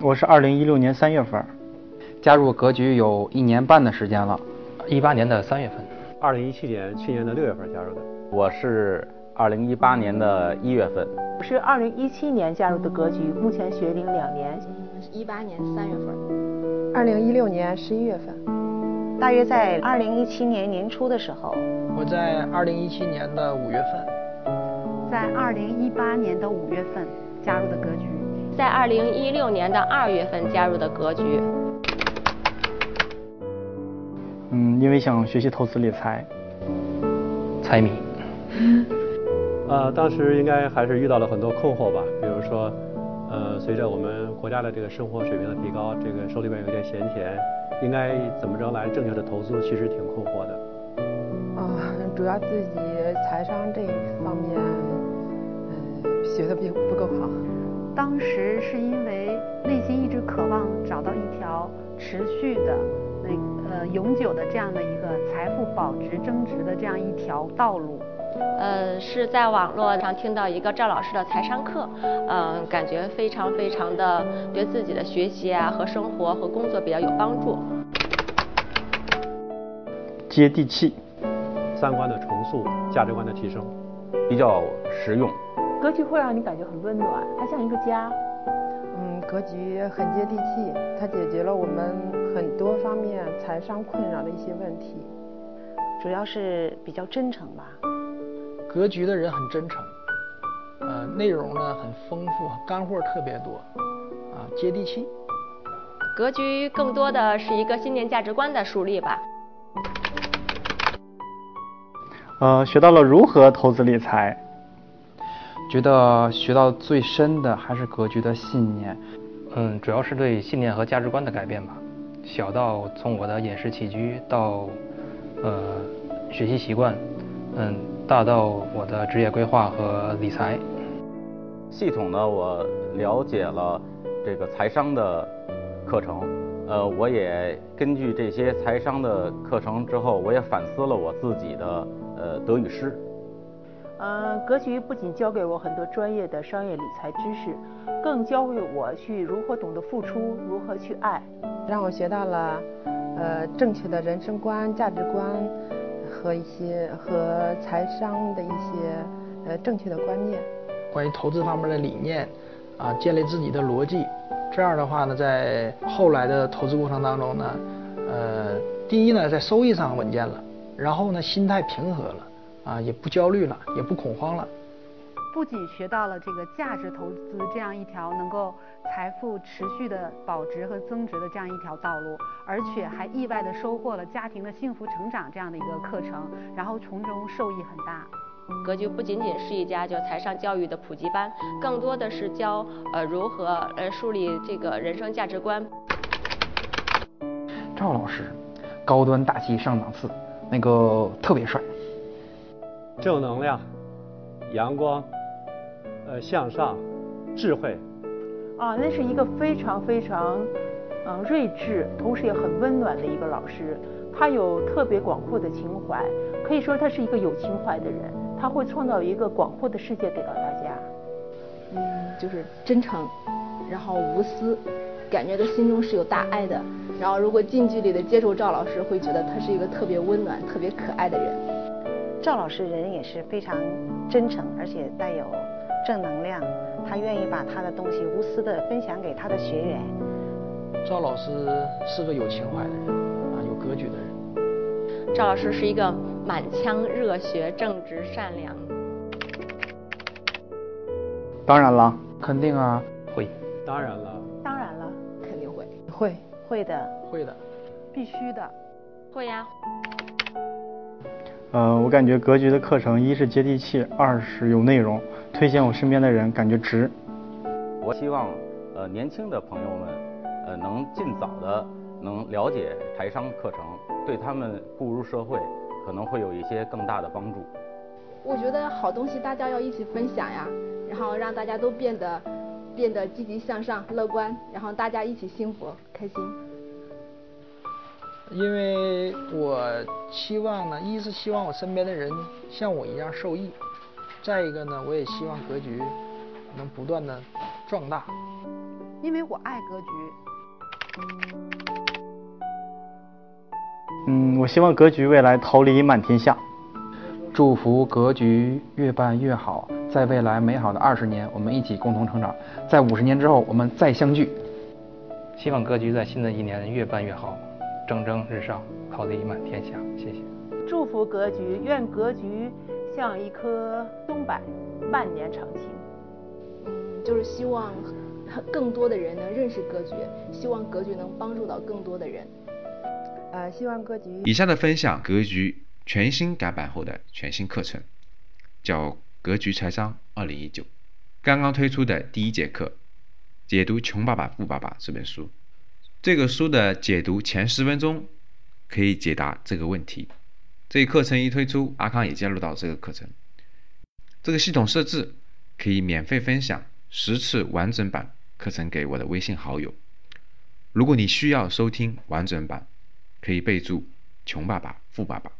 我是二零一六年三月份加入格局，有一年半的时间了，一八年的三月份，二零一七年去年的六月份加入的。我是二零一八年的一月份，我是二零一七年加入的格局，目前学龄两年，一八年三月份，二零一六年十一月份，大约在二零一七年年初的时候，我在二零一七年的五月份，在二零一八年的五月份加入的格局。在二零一六年的二月份加入的格局。嗯，因为想学习投资理财。财迷。呃，当时应该还是遇到了很多困惑吧，比如说，呃，随着我们国家的这个生活水平的提高，这个手里边有点闲钱，应该怎么着来正确的投资，其实挺困惑的。啊，主要自己财商这一方面，嗯，学的并不够好。当时是因为内心一直渴望找到一条持续的、那呃永久的这样的一个财富保值增值的这样一条道路。呃，是在网络上听到一个赵老师的财商课，嗯，感觉非常非常的对自己的学习啊和生活和工作比较有帮助。接地气，三观的重塑，价值观的提升，比较实用。格局会让你感觉很温暖，它像一个家。嗯，格局很接地气，它解决了我们很多方面财商困扰的一些问题，主要是比较真诚吧。格局的人很真诚，呃，内容呢很丰富，干货特别多，啊，接地气。格局更多的是一个信念价值观的树立吧。呃，学到了如何投资理财。觉得学到最深的还是格局的信念，嗯，主要是对信念和价值观的改变吧。小到从我的饮食起居到，呃，学习习惯，嗯，大到我的职业规划和理财。系统呢，我了解了这个财商的课程，呃，我也根据这些财商的课程之后，我也反思了我自己的呃得与失。嗯，格局不仅教给我很多专业的商业理财知识，更教会我去如何懂得付出，如何去爱，让我学到了呃正确的人生观、价值观和一些和财商的一些呃正确的观念。关于投资方面的理念啊，建立自己的逻辑，这样的话呢，在后来的投资过程当中呢，呃，第一呢，在收益上稳健了，然后呢，心态平和了。啊，也不焦虑了，也不恐慌了。不仅学到了这个价值投资这样一条能够财富持续的保值和增值的这样一条道路，而且还意外的收获了家庭的幸福成长这样的一个课程，然后从中受益很大。格局不仅仅是一家就财商教育的普及班，更多的是教呃如何呃树立这个人生价值观。赵老师，高端大气上档次，那个特别帅。正能量、阳光、呃向上、智慧，啊，那是一个非常非常嗯睿智，同时也很温暖的一个老师。他有特别广阔的情怀，可以说他是一个有情怀的人。他会创造一个广阔的世界给到大家。嗯，就是真诚，然后无私，感觉他心中是有大爱的。然后如果近距离的接触赵老师，会觉得他是一个特别温暖、特别可爱的人。赵老师人也是非常真诚，而且带有正能量。他愿意把他的东西无私的分享给他的学员。赵老师是个有情怀的人啊，有格局的人。赵老师是一个满腔热血、正直、善良。当然了，肯定啊，会。当然了，当然了，肯定会，会，会的，会的，必须的，会呀。呃，我感觉格局的课程，一是接地气，二是有内容，推荐我身边的人，感觉值。我希望，呃，年轻的朋友们，呃，能尽早的能了解财商课程，对他们步入社会可能会有一些更大的帮助。我觉得好东西大家要一起分享呀，然后让大家都变得变得积极向上、乐观，然后大家一起幸福开心。因为我期望呢，一是希望我身边的人像我一样受益，再一个呢，我也希望格局能不断的壮大。因为我爱格局。嗯，我希望格局未来桃李满天下。祝福格局越办越好，在未来美好的二十年，我们一起共同成长。在五十年之后，我们再相聚。希望格局在新的一年越办越好，蒸蒸日上，桃李满天下。谢谢。祝福格局，愿格局像一棵松柏，万年长青。嗯，就是希望更多的人能认识格局，希望格局能帮助到更多的人。呃，希望格局。以下的分享，格局全新改版后的全新课程，叫《格局财商二零一九》，刚刚推出的第一节课。解读《穷爸爸富爸爸》这本书，这个书的解读前十分钟可以解答这个问题。这一课程一推出，阿康也加入到这个课程。这个系统设置可以免费分享十次完整版课程给我的微信好友。如果你需要收听完整版，可以备注“穷爸爸富爸爸”，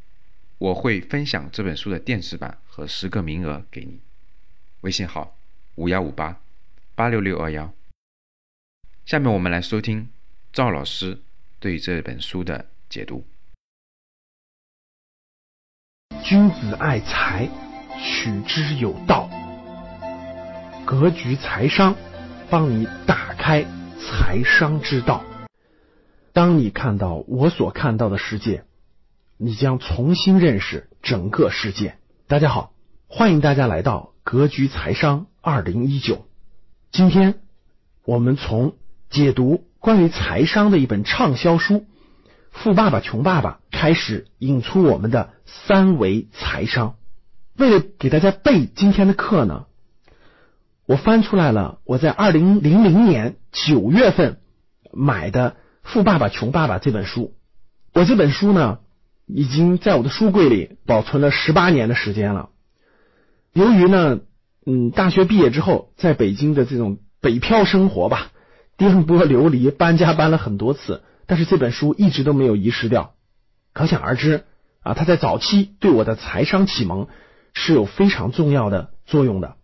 我会分享这本书的电子版和十个名额给你。微信号：五幺五八八六六二幺。下面我们来收听赵老师对这本书的解读。君子爱财，取之有道。格局财商，帮你打开财商之道。当你看到我所看到的世界，你将重新认识整个世界。大家好，欢迎大家来到格局财商二零一九。今天我们从解读关于财商的一本畅销书《富爸爸穷爸爸》，开始引出我们的三维财商。为了给大家备今天的课呢，我翻出来了我在二零零零年九月份买的《富爸爸穷爸爸》这本书。我这本书呢，已经在我的书柜里保存了十八年的时间了。由于呢，嗯，大学毕业之后在北京的这种北漂生活吧。颠簸流离，搬家搬了很多次，但是这本书一直都没有遗失掉。可想而知啊，它在早期对我的财商启蒙是有非常重要的作用的。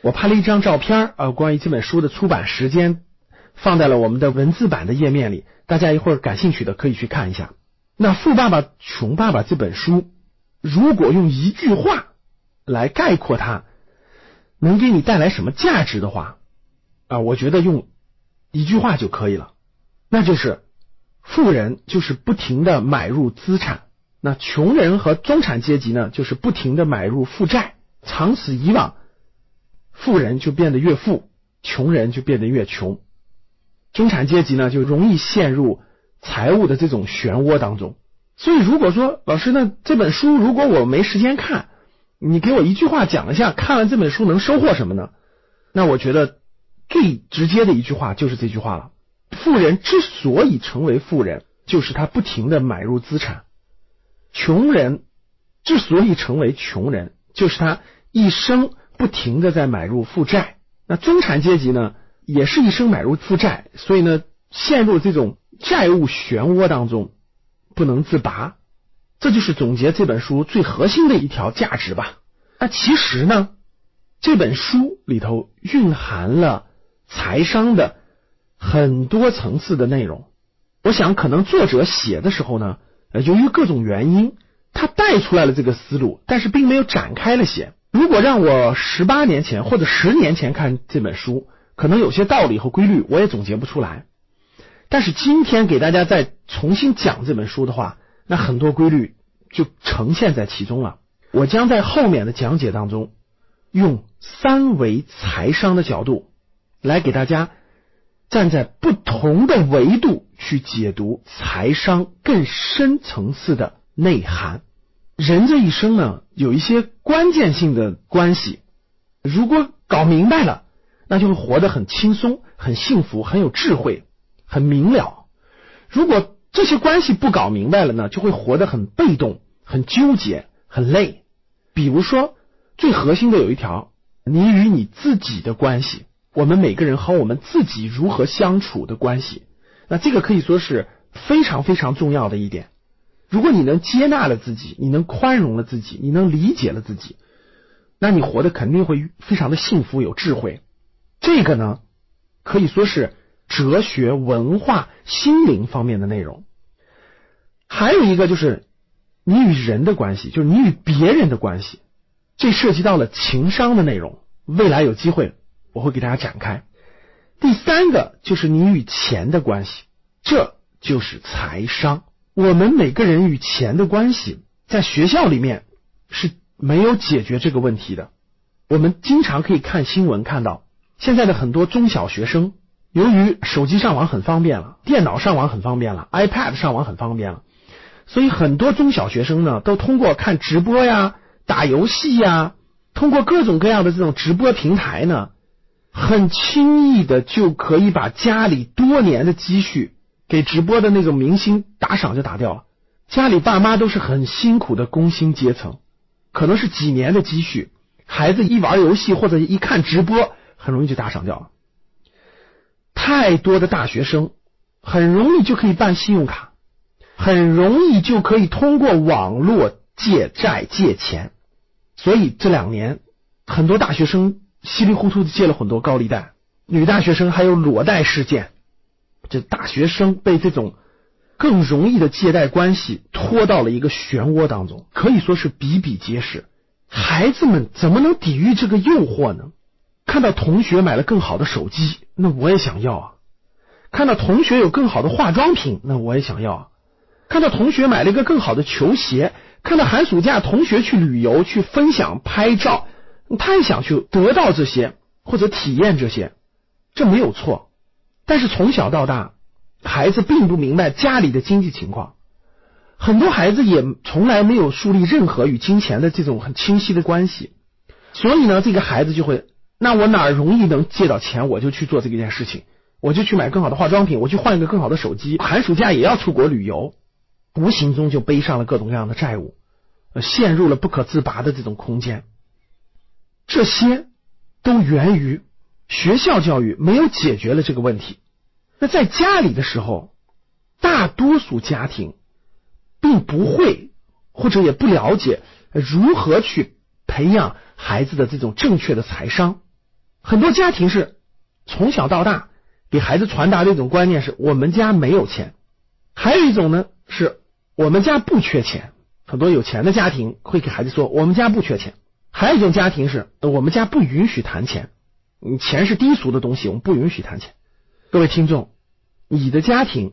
我拍了一张照片啊，关于这本书的出版时间，放在了我们的文字版的页面里，大家一会儿感兴趣的可以去看一下。那《富爸爸穷爸爸》这本书，如果用一句话来概括它，能给你带来什么价值的话啊，我觉得用。一句话就可以了，那就是富人就是不停的买入资产，那穷人和中产阶级呢，就是不停的买入负债。长此以往，富人就变得越富，穷人就变得越穷，中产阶级呢就容易陷入财务的这种漩涡当中。所以，如果说老师呢这本书如果我没时间看，你给我一句话讲一下，看完这本书能收获什么呢？那我觉得。最直接的一句话就是这句话了：富人之所以成为富人，就是他不停的买入资产；穷人之所以成为穷人，就是他一生不停的在买入负债。那中产阶级呢，也是一生买入负债，所以呢，陷入这种债务漩涡当中不能自拔。这就是总结这本书最核心的一条价值吧。那其实呢，这本书里头蕴含了。财商的很多层次的内容，我想可能作者写的时候呢，由于各种原因，他带出来了这个思路，但是并没有展开了写。如果让我十八年前或者十年前看这本书，可能有些道理和规律我也总结不出来。但是今天给大家再重新讲这本书的话，那很多规律就呈现在其中了。我将在后面的讲解当中，用三维财商的角度。来给大家站在不同的维度去解读财商更深层次的内涵。人这一生呢，有一些关键性的关系，如果搞明白了，那就会活得很轻松、很幸福、很有智慧、很明了。如果这些关系不搞明白了呢，就会活得很被动、很纠结、很累。比如说，最核心的有一条，你与你自己的关系。我们每个人和我们自己如何相处的关系，那这个可以说是非常非常重要的一点。如果你能接纳了自己，你能宽容了自己，你能理解了自己，那你活得肯定会非常的幸福有智慧。这个呢，可以说是哲学、文化、心灵方面的内容。还有一个就是你与人的关系，就是你与别人的关系，这涉及到了情商的内容。未来有机会我会给大家展开。第三个就是你与钱的关系，这就是财商。我们每个人与钱的关系，在学校里面是没有解决这个问题的。我们经常可以看新闻看到，现在的很多中小学生，由于手机上网很方便了，电脑上网很方便了，iPad 上网很方便了，所以很多中小学生呢，都通过看直播呀、打游戏呀，通过各种各样的这种直播平台呢。很轻易的就可以把家里多年的积蓄给直播的那种明星打赏就打掉了。家里爸妈都是很辛苦的工薪阶层，可能是几年的积蓄，孩子一玩游戏或者一看直播，很容易就打赏掉了。太多的大学生很容易就可以办信用卡，很容易就可以通过网络借债借钱，所以这两年很多大学生。稀里糊涂的借了很多高利贷，女大学生还有裸贷事件，这大学生被这种更容易的借贷关系拖到了一个漩涡当中，可以说是比比皆是。孩子们怎么能抵御这个诱惑呢？看到同学买了更好的手机，那我也想要啊；看到同学有更好的化妆品，那我也想要；啊；看到同学买了一个更好的球鞋，看到寒暑假同学去旅游去分享拍照。他也想去得到这些或者体验这些，这没有错。但是从小到大，孩子并不明白家里的经济情况，很多孩子也从来没有树立任何与金钱的这种很清晰的关系。所以呢，这个孩子就会，那我哪容易能借到钱，我就去做这件事情，我就去买更好的化妆品，我去换一个更好的手机，寒暑假也要出国旅游，无形中就背上了各种各样的债务，陷入了不可自拔的这种空间。这些都源于学校教育没有解决了这个问题。那在家里的时候，大多数家庭并不会或者也不了解如何去培养孩子的这种正确的财商。很多家庭是从小到大给孩子传达的一种观念是我们家没有钱，还有一种呢是我们家不缺钱。很多有钱的家庭会给孩子说我们家不缺钱。还有一种家庭是，我们家不允许谈钱，钱是低俗的东西，我们不允许谈钱。各位听众，你的家庭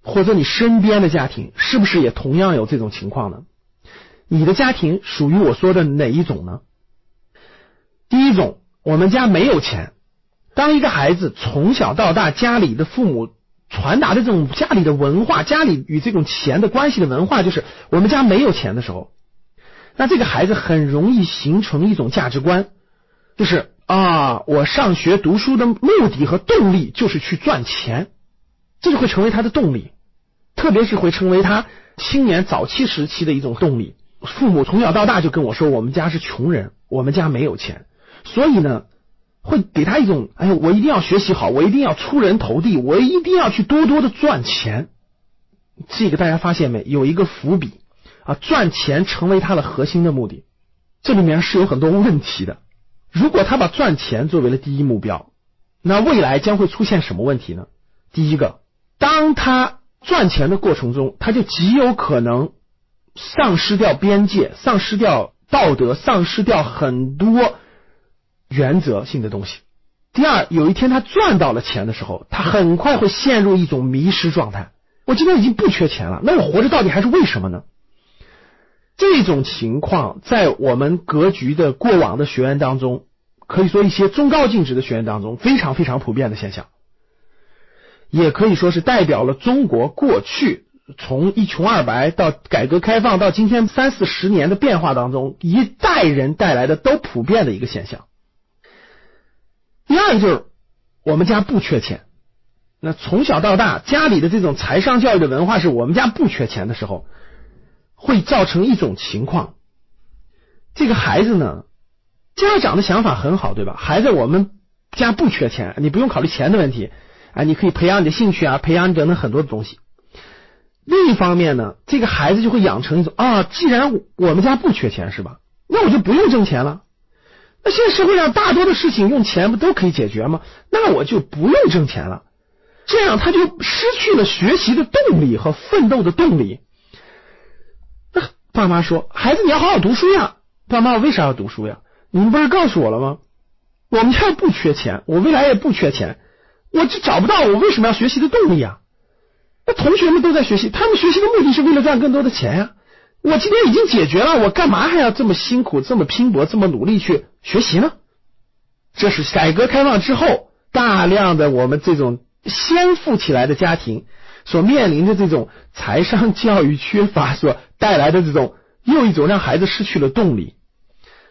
或者你身边的家庭，是不是也同样有这种情况呢？你的家庭属于我说的哪一种呢？第一种，我们家没有钱。当一个孩子从小到大，家里的父母传达的这种家里的文化，家里与这种钱的关系的文化，就是我们家没有钱的时候。那这个孩子很容易形成一种价值观，就是啊，我上学读书的目的和动力就是去赚钱，这就会成为他的动力，特别是会成为他青年早期时期的一种动力。父母从小到大就跟我说，我们家是穷人，我们家没有钱，所以呢，会给他一种，哎呀，我一定要学习好，我一定要出人头地，我一定要去多多的赚钱。这个大家发现没？有一个伏笔。啊，赚钱成为他的核心的目的，这里面是有很多问题的。如果他把赚钱作为了第一目标，那未来将会出现什么问题呢？第一个，当他赚钱的过程中，他就极有可能丧失掉边界，丧失掉道德，丧失掉很多原则性的东西。第二，有一天他赚到了钱的时候，他很快会陷入一种迷失状态。我今天已经不缺钱了，那我活着到底还是为什么呢？这种情况在我们格局的过往的学员当中，可以说一些中高净值的学员当中非常非常普遍的现象，也可以说是代表了中国过去从一穷二白到改革开放到今天三四十年的变化当中，一代人带来的都普遍的一个现象。第二就是我们家不缺钱，那从小到大家里的这种财商教育的文化是我们家不缺钱的时候。会造成一种情况，这个孩子呢，家长的想法很好，对吧？孩子，我们家不缺钱，你不用考虑钱的问题啊，你可以培养你的兴趣啊，培养你等等很多的东西。另一方面呢，这个孩子就会养成一种啊，既然我们家不缺钱，是吧？那我就不用挣钱了。那现在社会上大多的事情用钱不都可以解决吗？那我就不用挣钱了。这样他就失去了学习的动力和奋斗的动力。爸妈说：“孩子，你要好好读书呀。”爸妈，我为啥要读书呀？你们不是告诉我了吗？我们家不缺钱，我未来也不缺钱，我就找不到我为什么要学习的动力啊？那同学们都在学习，他们学习的目的是为了赚更多的钱呀。我今天已经解决了，我干嘛还要这么辛苦、这么拼搏、这么努力去学习呢？这是改革开放之后大量的我们这种先富起来的家庭所面临的这种财商 教育缺乏所带来的这种又一种让孩子失去了动力。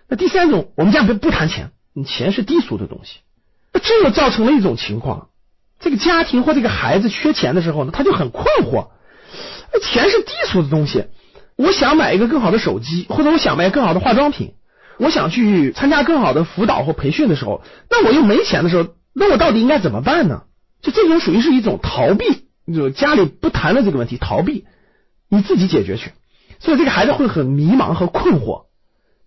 那第三种，我们家不不谈钱，你钱是低俗的东西。那这又造成了一种情况：这个家庭或这个孩子缺钱的时候呢，他就很困惑。钱是低俗的东西，我想买一个更好的手机，或者我想买更好的化妆品，我想去参加更好的辅导或培训的时候，那我又没钱的时候，那我到底应该怎么办呢？就这种属于是一种逃避，就家里不谈论这个问题，逃避，你自己解决去。所以这个孩子会很迷茫和困惑。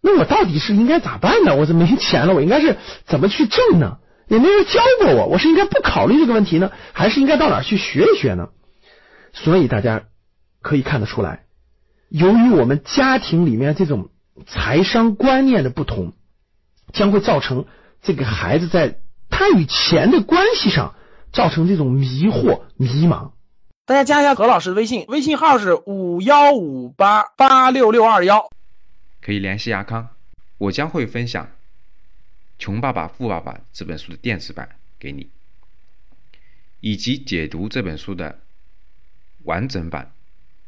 那我到底是应该咋办呢？我这没钱了，我应该是怎么去挣呢？也没人教过我，我是应该不考虑这个问题呢，还是应该到哪去学一学呢？所以大家可以看得出来，由于我们家庭里面这种财商观念的不同，将会造成这个孩子在他与钱的关系上造成这种迷惑、迷茫。大家加一下何老师的微信，微信号是五幺五八八六六二幺。可以联系阿康，我将会分享《穷爸爸富爸爸》这本书的电子版给你，以及解读这本书的完整版，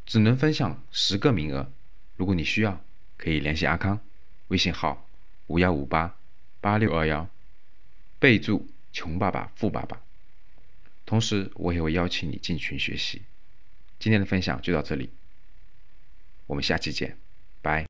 只能分享十个名额。如果你需要，可以联系阿康，微信号五幺五八八六二幺，备注“穷爸爸富爸爸”。同时，我也会邀请你进群学习。今天的分享就到这里，我们下期见，拜。